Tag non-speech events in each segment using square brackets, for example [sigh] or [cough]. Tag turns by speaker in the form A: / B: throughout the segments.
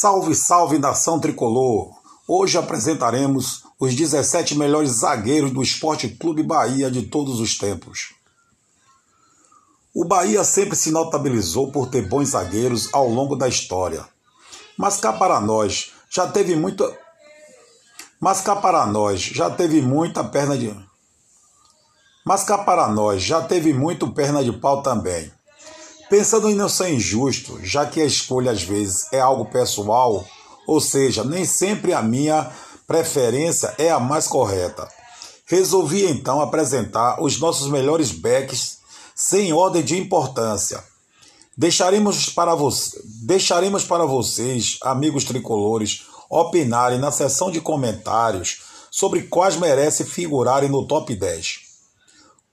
A: Salve, salve nação tricolor! Hoje apresentaremos os 17 melhores zagueiros do Esporte Clube Bahia de todos os tempos. O Bahia sempre se notabilizou por ter bons zagueiros ao longo da história. Mas cá para nós, já teve muita. Mas cá para nós, já teve muita perna de. Mas cá para nós, já teve muito perna de pau também. Pensando em não ser injusto, já que a escolha às vezes é algo pessoal, ou seja, nem sempre a minha preferência é a mais correta. Resolvi então apresentar os nossos melhores backs sem ordem de importância. Deixaremos para, vo deixaremos para vocês, amigos tricolores, opinarem na seção de comentários sobre quais merecem figurarem no top 10.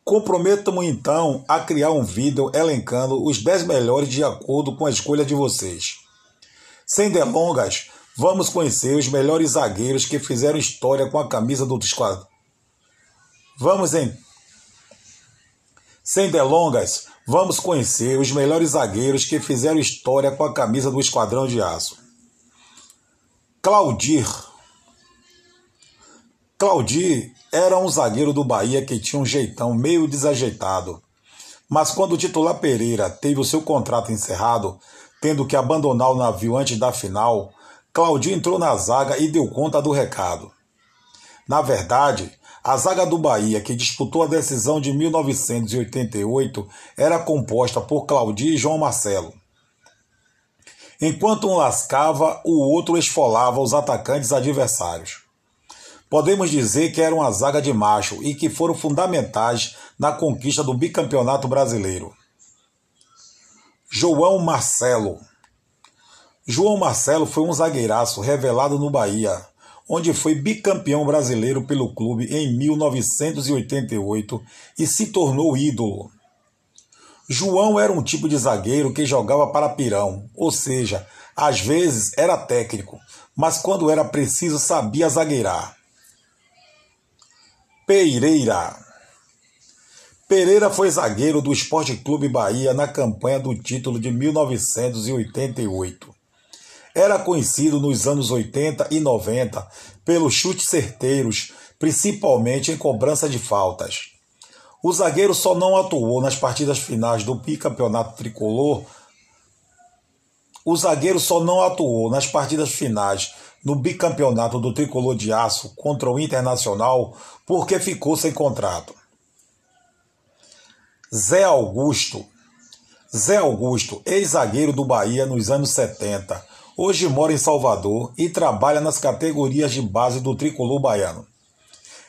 A: Comprometo-me então a criar um vídeo elencando os 10 melhores de acordo com a escolha de vocês. Sem delongas, vamos conhecer os melhores zagueiros que fizeram história com a camisa do esquadrão. Vamos em Sem delongas, vamos conhecer os melhores zagueiros que fizeram história com a camisa do Esquadrão de Aço. Claudir Claudir era um zagueiro do Bahia que tinha um jeitão meio desajeitado. Mas quando o titular Pereira teve o seu contrato encerrado, tendo que abandonar o navio antes da final, Claudio entrou na zaga e deu conta do recado. Na verdade, a zaga do Bahia, que disputou a decisão de 1988, era composta por Claudio e João Marcelo. Enquanto um lascava, o outro esfolava os atacantes adversários. Podemos dizer que era uma zaga de macho e que foram fundamentais na conquista do bicampeonato brasileiro. João Marcelo João Marcelo foi um zagueiraço revelado no Bahia, onde foi bicampeão brasileiro pelo clube em 1988 e se tornou ídolo. João era um tipo de zagueiro que jogava para pirão, ou seja, às vezes era técnico, mas quando era preciso sabia zagueirar. Pereira. Pereira foi zagueiro do Esporte Clube Bahia na campanha do título de 1988. Era conhecido nos anos 80 e 90 pelos chutes certeiros, principalmente em cobrança de faltas. O zagueiro só não atuou nas partidas finais do bicampeonato tricolor. O zagueiro só não atuou nas partidas finais no bicampeonato do tricolor de aço contra o Internacional porque ficou sem contrato. Zé Augusto. Zé Augusto, ex-zagueiro do Bahia nos anos 70, hoje mora em Salvador e trabalha nas categorias de base do tricolor baiano.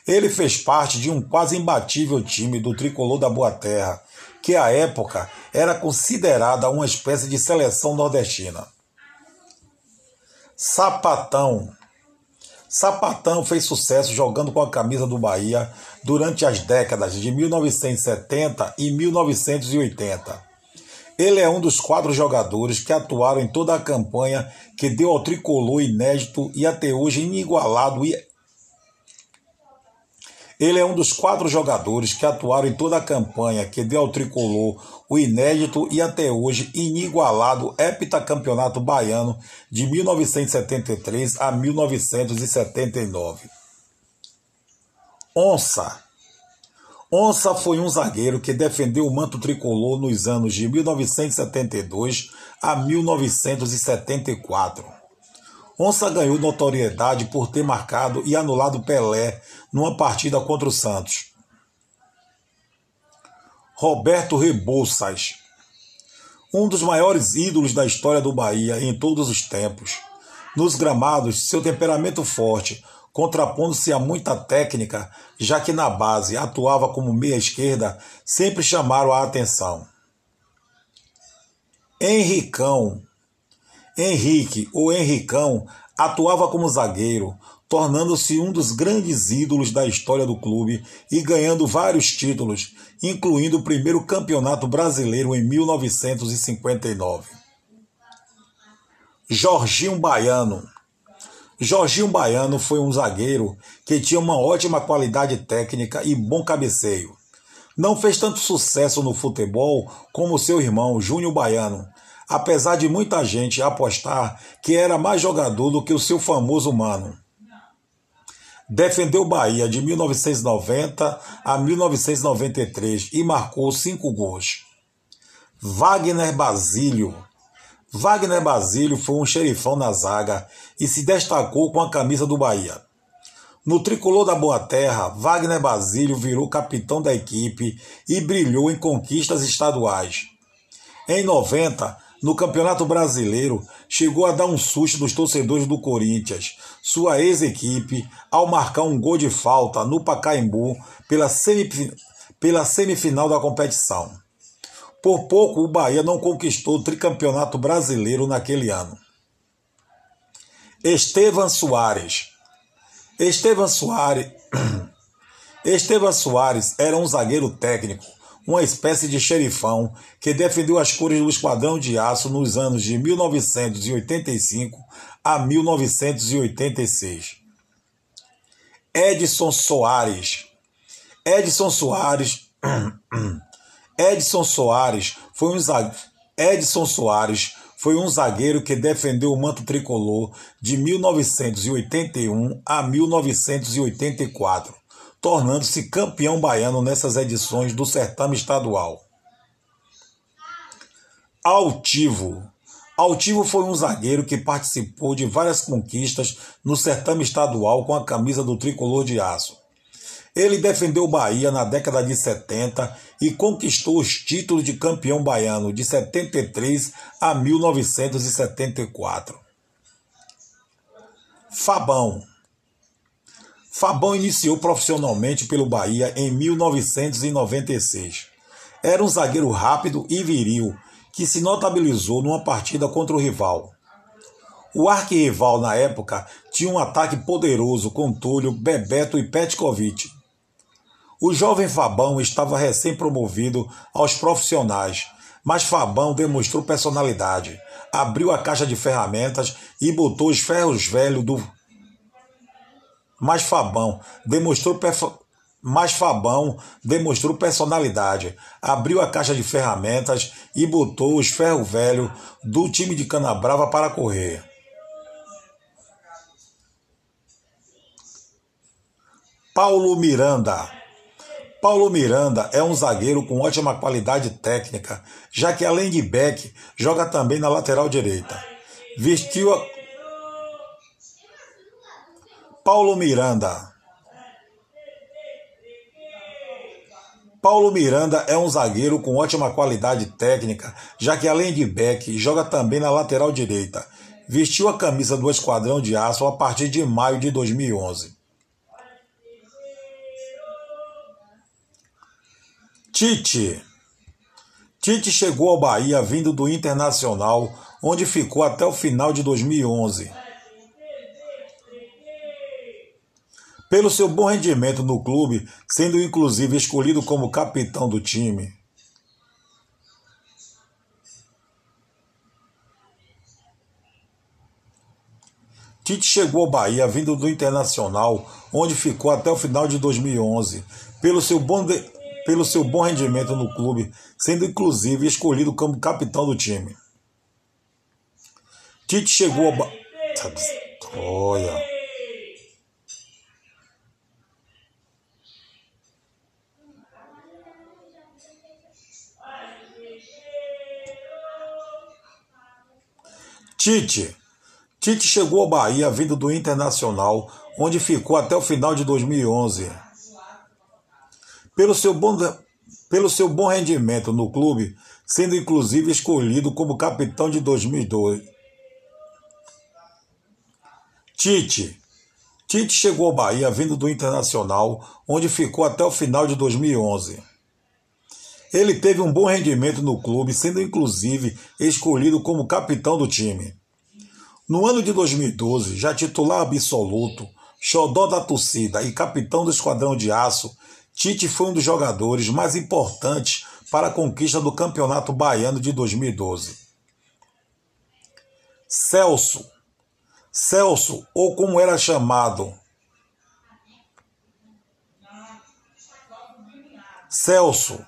A: Ele fez parte de um quase imbatível time do tricolor da Boa Terra, que à época era considerada uma espécie de seleção nordestina. Sapatão. Sapatão fez sucesso jogando com a camisa do Bahia durante as décadas de 1970 e 1980. Ele é um dos quatro jogadores que atuaram em toda a campanha que deu ao tricolor inédito e até hoje inigualado e ele é um dos quatro jogadores que atuaram em toda a campanha que deu ao tricolor o inédito e até hoje inigualado heptacampeonato baiano de 1973 a 1979. Onça. Onça foi um zagueiro que defendeu o manto tricolor nos anos de 1972 a 1974. Onça ganhou notoriedade por ter marcado e anulado Pelé numa partida contra o Santos. Roberto Rebouças, um dos maiores ídolos da história do Bahia em todos os tempos. Nos gramados, seu temperamento forte, contrapondo-se a muita técnica, já que na base atuava como meia esquerda, sempre chamaram a atenção. Henricão, Henrique, ou Henricão, atuava como zagueiro, tornando-se um dos grandes ídolos da história do clube e ganhando vários títulos, incluindo o primeiro campeonato brasileiro em 1959. Jorginho Baiano. Jorginho Baiano foi um zagueiro que tinha uma ótima qualidade técnica e bom cabeceio. Não fez tanto sucesso no futebol como seu irmão Júnior Baiano, apesar de muita gente apostar que era mais jogador do que o seu famoso mano. Defendeu Bahia de 1990 a 1993 e marcou cinco gols. Wagner Basílio. Wagner Basílio foi um xerifão na zaga e se destacou com a camisa do Bahia. No tricolor da Boa Terra, Wagner Basílio virou capitão da equipe e brilhou em conquistas estaduais. Em 90, no Campeonato Brasileiro, chegou a dar um susto nos torcedores do Corinthians, sua ex-equipe, ao marcar um gol de falta no Pacaembu pela, semif pela semifinal da competição. Por pouco, o Bahia não conquistou o tricampeonato brasileiro naquele ano. Estevan Soares. Estevan Soares. [clears throat] Estevan Soares era um zagueiro técnico, uma espécie de xerifão que defendeu as cores do Esquadrão de Aço nos anos de 1985 a 1986. Edson Soares. Edson Soares [clears throat] Edson Soares foi um zagueiro. Edson Soares foi um zagueiro que defendeu o manto tricolor de 1981 a 1984, tornando-se campeão baiano nessas edições do certame estadual. Altivo. Altivo foi um zagueiro que participou de várias conquistas no certame estadual com a camisa do tricolor de aço. Ele defendeu o Bahia na década de 70 e conquistou os títulos de campeão baiano de 73 a 1974. Fabão. Fabão iniciou profissionalmente pelo Bahia em 1996. Era um zagueiro rápido e viril que se notabilizou numa partida contra o rival. O arquirrival na época tinha um ataque poderoso com Túlio, Bebeto e Petkovic o jovem Fabão estava recém-promovido aos profissionais, mas Fabão demonstrou personalidade, abriu a caixa de ferramentas e botou os ferros velhos do. Mas Fabão demonstrou. Mas Fabão demonstrou personalidade, abriu a caixa de ferramentas e botou os ferros velhos do time de Canabrava para correr. Paulo Miranda Paulo Miranda é um zagueiro com ótima qualidade técnica, já que além de back, joga também na lateral direita. Vestiu a... Paulo Miranda. Paulo Miranda é um zagueiro com ótima qualidade técnica, já que além de back, joga também na lateral direita. Vestiu a camisa do Esquadrão de Aço a partir de maio de 2011. Tite. Tite chegou ao Bahia vindo do Internacional, onde ficou até o final de 2011. Pelo seu bom rendimento no clube, sendo inclusive escolhido como capitão do time. Tite chegou ao Bahia vindo do Internacional, onde ficou até o final de 2011. Pelo seu bom de pelo seu bom rendimento no clube, sendo inclusive escolhido como capitão do time. Tite chegou ao. Ba... Olha. Tite. Tite chegou ao Bahia vindo do Internacional, onde ficou até o final de 2011. Pelo seu bom, pelo seu bom rendimento no clube, sendo inclusive escolhido como capitão de 2002. Tite. Tite chegou ao Bahia vindo do Internacional, onde ficou até o final de 2011. Ele teve um bom rendimento no clube, sendo inclusive escolhido como capitão do time. No ano de 2012, já titular absoluto, xodó da torcida e capitão do Esquadrão de Aço, Tite foi um dos jogadores mais importantes para a conquista do Campeonato Baiano de 2012. Celso. Celso, ou como era chamado, Celso.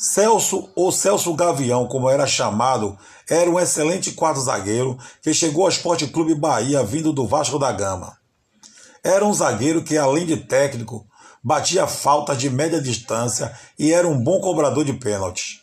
A: Celso, ou Celso Gavião, como era chamado, era um excelente quarto zagueiro que chegou ao Esporte Clube Bahia vindo do Vasco da Gama. Era um zagueiro que, além de técnico, batia faltas de média distância e era um bom cobrador de pênaltis.